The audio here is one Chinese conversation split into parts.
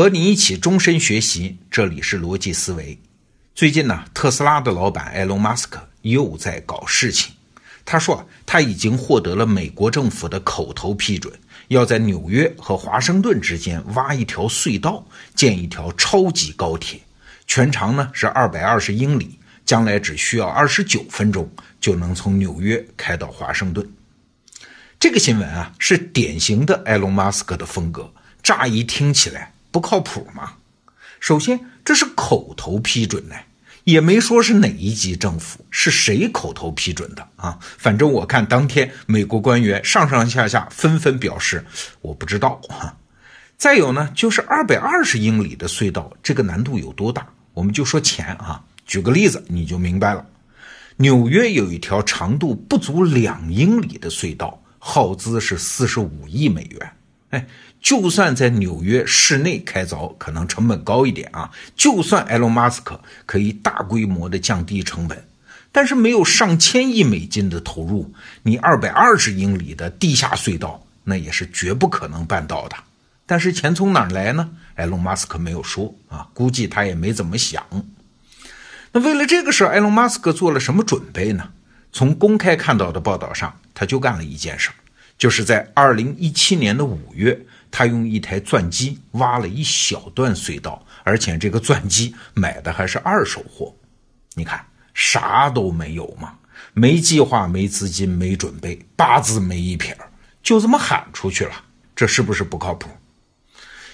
和你一起终身学习，这里是逻辑思维。最近呢，特斯拉的老板埃隆·马斯克又在搞事情。他说他已经获得了美国政府的口头批准，要在纽约和华盛顿之间挖一条隧道，建一条超级高铁，全长呢是二百二十英里，将来只需要二十九分钟就能从纽约开到华盛顿。这个新闻啊，是典型的埃隆·马斯克的风格，乍一听起来。不靠谱吗？首先，这是口头批准呢，也没说是哪一级政府，是谁口头批准的啊？反正我看当天美国官员上上下下纷纷表示我不知道哈。再有呢，就是二百二十英里的隧道，这个难度有多大？我们就说钱啊，举个例子你就明白了。纽约有一条长度不足两英里的隧道，耗资是四十五亿美元。哎，就算在纽约市内开凿，可能成本高一点啊。就算埃隆·马斯克可以大规模的降低成本，但是没有上千亿美金的投入，你二百二十英里的地下隧道，那也是绝不可能办到的。但是钱从哪儿来呢？埃隆·马斯克没有说啊，估计他也没怎么想。那为了这个事儿，埃隆·马斯克做了什么准备呢？从公开看到的报道上，他就干了一件事儿。就是在二零一七年的五月，他用一台钻机挖了一小段隧道，而且这个钻机买的还是二手货。你看，啥都没有嘛，没计划、没资金、没准备，八字没一撇就这么喊出去了，这是不是不靠谱？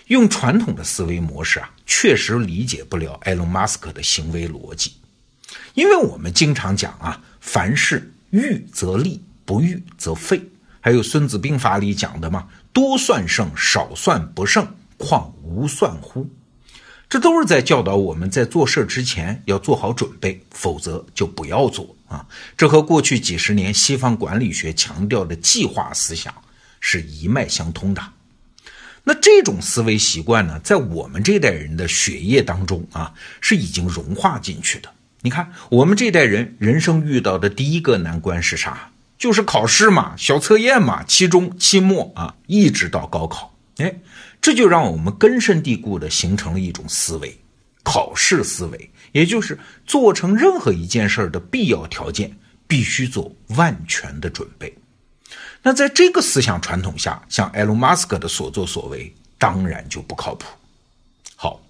用传统的思维模式啊，确实理解不了埃隆·马斯克的行为逻辑，因为我们经常讲啊，凡事预则立，不预则废。还有《孙子兵法》里讲的嘛，多算胜，少算不胜，况无算乎？这都是在教导我们在做事之前要做好准备，否则就不要做啊。这和过去几十年西方管理学强调的计划思想是一脉相通的。那这种思维习惯呢，在我们这代人的血液当中啊，是已经融化进去的。你看，我们这代人人生遇到的第一个难关是啥？就是考试嘛，小测验嘛，期中、期末啊，一直到高考，哎，这就让我们根深蒂固的形成了一种思维，考试思维，也就是做成任何一件事的必要条件，必须做万全的准备。那在这个思想传统下，像埃隆·马斯克的所作所为，当然就不靠谱。好，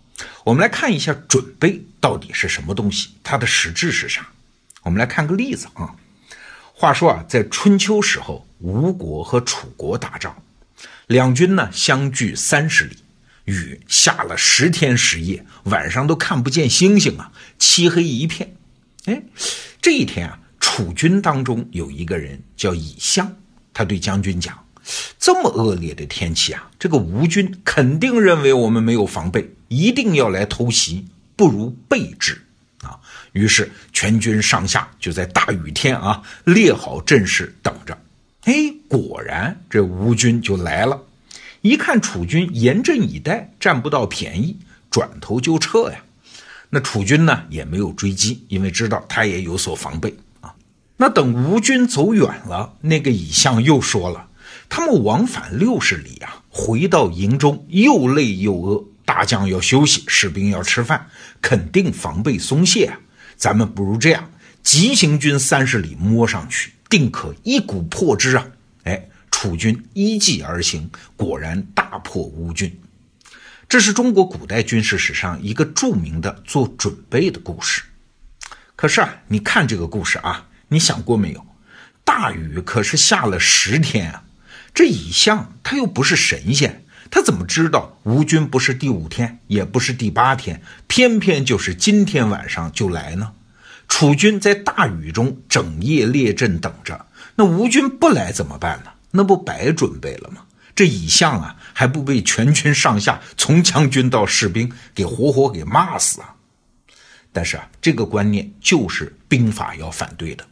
我们来看一下准备到底是什么东西，它的实质是啥？我们来看个例子啊。话说啊，在春秋时候，吴国和楚国打仗，两军呢相距三十里，雨下了十天十夜，晚上都看不见星星啊，漆黑一片。哎，这一天啊，楚军当中有一个人叫乙相，他对将军讲：“这么恶劣的天气啊，这个吴军肯定认为我们没有防备，一定要来偷袭，不如备之。”于是全军上下就在大雨天啊列好阵势等着。哎，果然这吴军就来了。一看楚军严阵以待，占不到便宜，转头就撤呀。那楚军呢也没有追击，因为知道他也有所防备啊。那等吴军走远了，那个乙相又说了：“他们往返六十里啊，回到营中又累又饿。”大将要休息，士兵要吃饭，肯定防备松懈啊！咱们不如这样，急行军三十里摸上去，定可一鼓破之啊！哎，楚军依计而行，果然大破吴军。这是中国古代军事史上一个著名的做准备的故事。可是啊，你看这个故事啊，你想过没有？大雨可是下了十天啊！这乙相他又不是神仙。他怎么知道吴军不是第五天，也不是第八天，偏偏就是今天晚上就来呢？楚军在大雨中整夜列阵等着，那吴军不来怎么办呢？那不白准备了吗？这乙相啊，还不被全军上下从将军到士兵给活活给骂死啊？但是啊，这个观念就是兵法要反对的。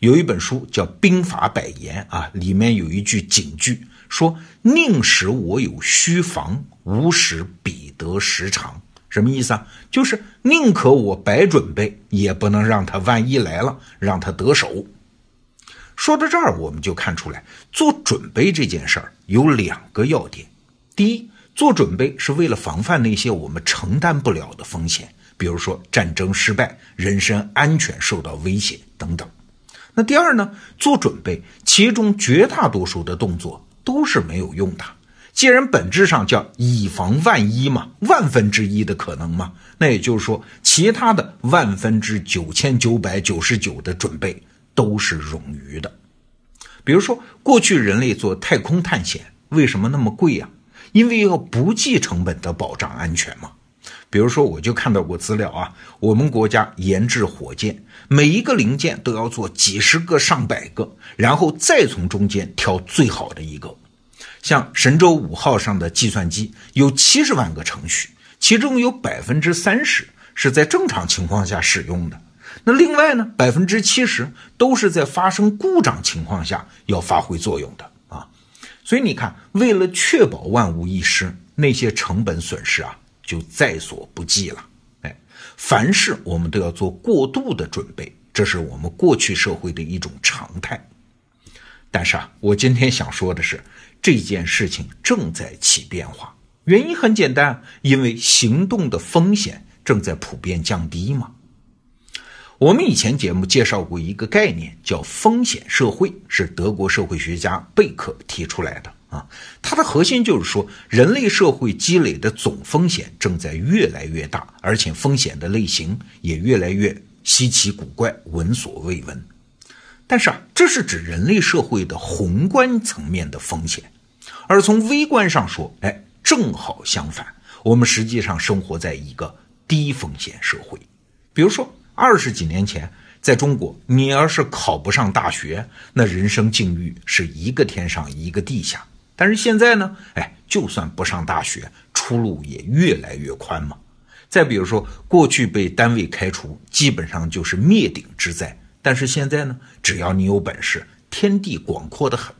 有一本书叫《兵法百言》啊，里面有一句警句。说宁使我有虚防，无使彼得时长。什么意思啊？就是宁可我白准备，也不能让他万一来了，让他得手。说到这儿，我们就看出来，做准备这件事儿有两个要点：第一，做准备是为了防范那些我们承担不了的风险，比如说战争失败、人身安全受到威胁等等。那第二呢？做准备，其中绝大多数的动作都是没有用的。既然本质上叫以防万一嘛，万分之一的可能嘛，那也就是说，其他的万分之九千九百九十九的准备都是冗余的。比如说，过去人类做太空探险为什么那么贵呀？因为要不计成本的保障安全嘛。比如说，我就看到过资料啊，我们国家研制火箭，每一个零件都要做几十个、上百个，然后再从中间挑最好的一个。像神舟五号上的计算机有七十万个程序，其中有百分之三十是在正常情况下使用的，那另外呢，百分之七十都是在发生故障情况下要发挥作用的啊。所以你看，为了确保万无一失，那些成本损失啊就在所不计了。哎，凡事我们都要做过度的准备，这是我们过去社会的一种常态。但是啊，我今天想说的是。这件事情正在起变化，原因很简单，因为行动的风险正在普遍降低嘛。我们以前节目介绍过一个概念，叫风险社会，是德国社会学家贝克提出来的啊。它的核心就是说，人类社会积累的总风险正在越来越大，而且风险的类型也越来越稀奇古怪、闻所未闻。但是啊，这是指人类社会的宏观层面的风险。而从微观上说，哎，正好相反，我们实际上生活在一个低风险社会。比如说，二十几年前，在中国，你要是考不上大学，那人生境遇是一个天上一个地下。但是现在呢，哎，就算不上大学，出路也越来越宽嘛。再比如说，过去被单位开除，基本上就是灭顶之灾。但是现在呢，只要你有本事，天地广阔的很。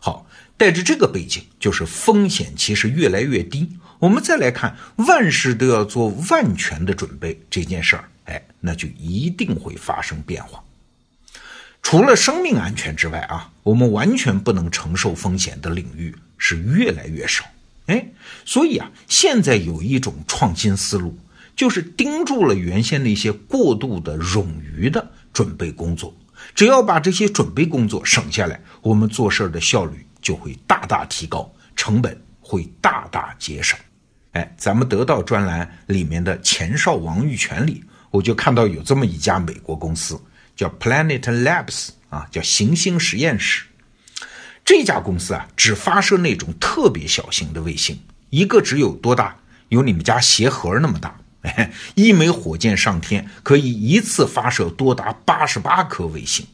好。带着这个背景，就是风险其实越来越低。我们再来看，万事都要做万全的准备这件事儿，哎，那就一定会发生变化。除了生命安全之外啊，我们完全不能承受风险的领域是越来越少。哎，所以啊，现在有一种创新思路，就是盯住了原先那些过度的冗余的准备工作，只要把这些准备工作省下来，我们做事儿的效率。就会大大提高，成本会大大节省。哎，咱们得到专栏里面的前哨王玉泉里，我就看到有这么一家美国公司，叫 Planet Labs 啊，叫行星实验室。这家公司啊，只发射那种特别小型的卫星，一个只有多大？有你们家鞋盒那么大。一枚火箭上天可以一次发射多达八十八颗卫星。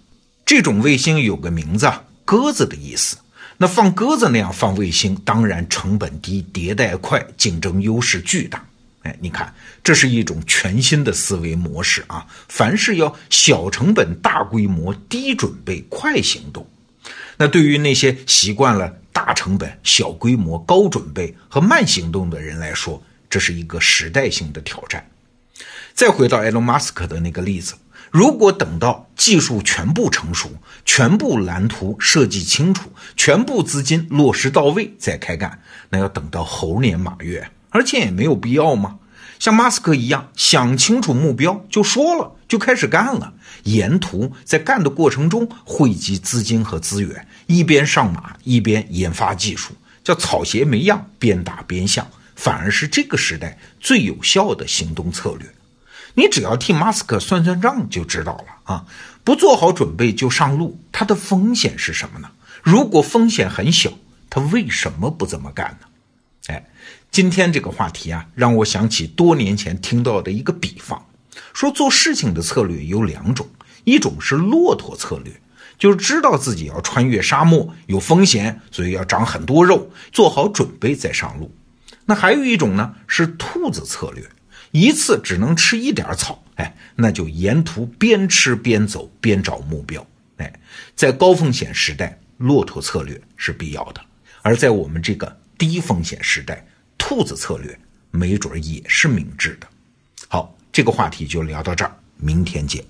这种卫星有个名字啊，鸽子的意思。那放鸽子那样放卫星，当然成本低、迭代快、竞争优势巨大。哎，你看，这是一种全新的思维模式啊！凡事要小成本、大规模、低准备、快行动。那对于那些习惯了大成本、小规模、高准备和慢行动的人来说，这是一个时代性的挑战。再回到埃隆·马斯克的那个例子。如果等到技术全部成熟、全部蓝图设计清楚、全部资金落实到位再开干，那要等到猴年马月，而且也没有必要嘛？像马斯克一样想清楚目标就说了，就开始干了，沿途在干的过程中汇集资金和资源，一边上马一边研发技术，叫草鞋没样，边打边向，反而是这个时代最有效的行动策略。你只要替马斯克算算账就知道了啊！不做好准备就上路，它的风险是什么呢？如果风险很小，他为什么不这么干呢？哎，今天这个话题啊，让我想起多年前听到的一个比方，说做事情的策略有两种，一种是骆驼策略，就是知道自己要穿越沙漠有风险，所以要长很多肉，做好准备再上路。那还有一种呢，是兔子策略。一次只能吃一点草，哎，那就沿途边吃边走，边找目标，哎，在高风险时代，骆驼策略是必要的；而在我们这个低风险时代，兔子策略没准也是明智的。好，这个话题就聊到这儿，明天见。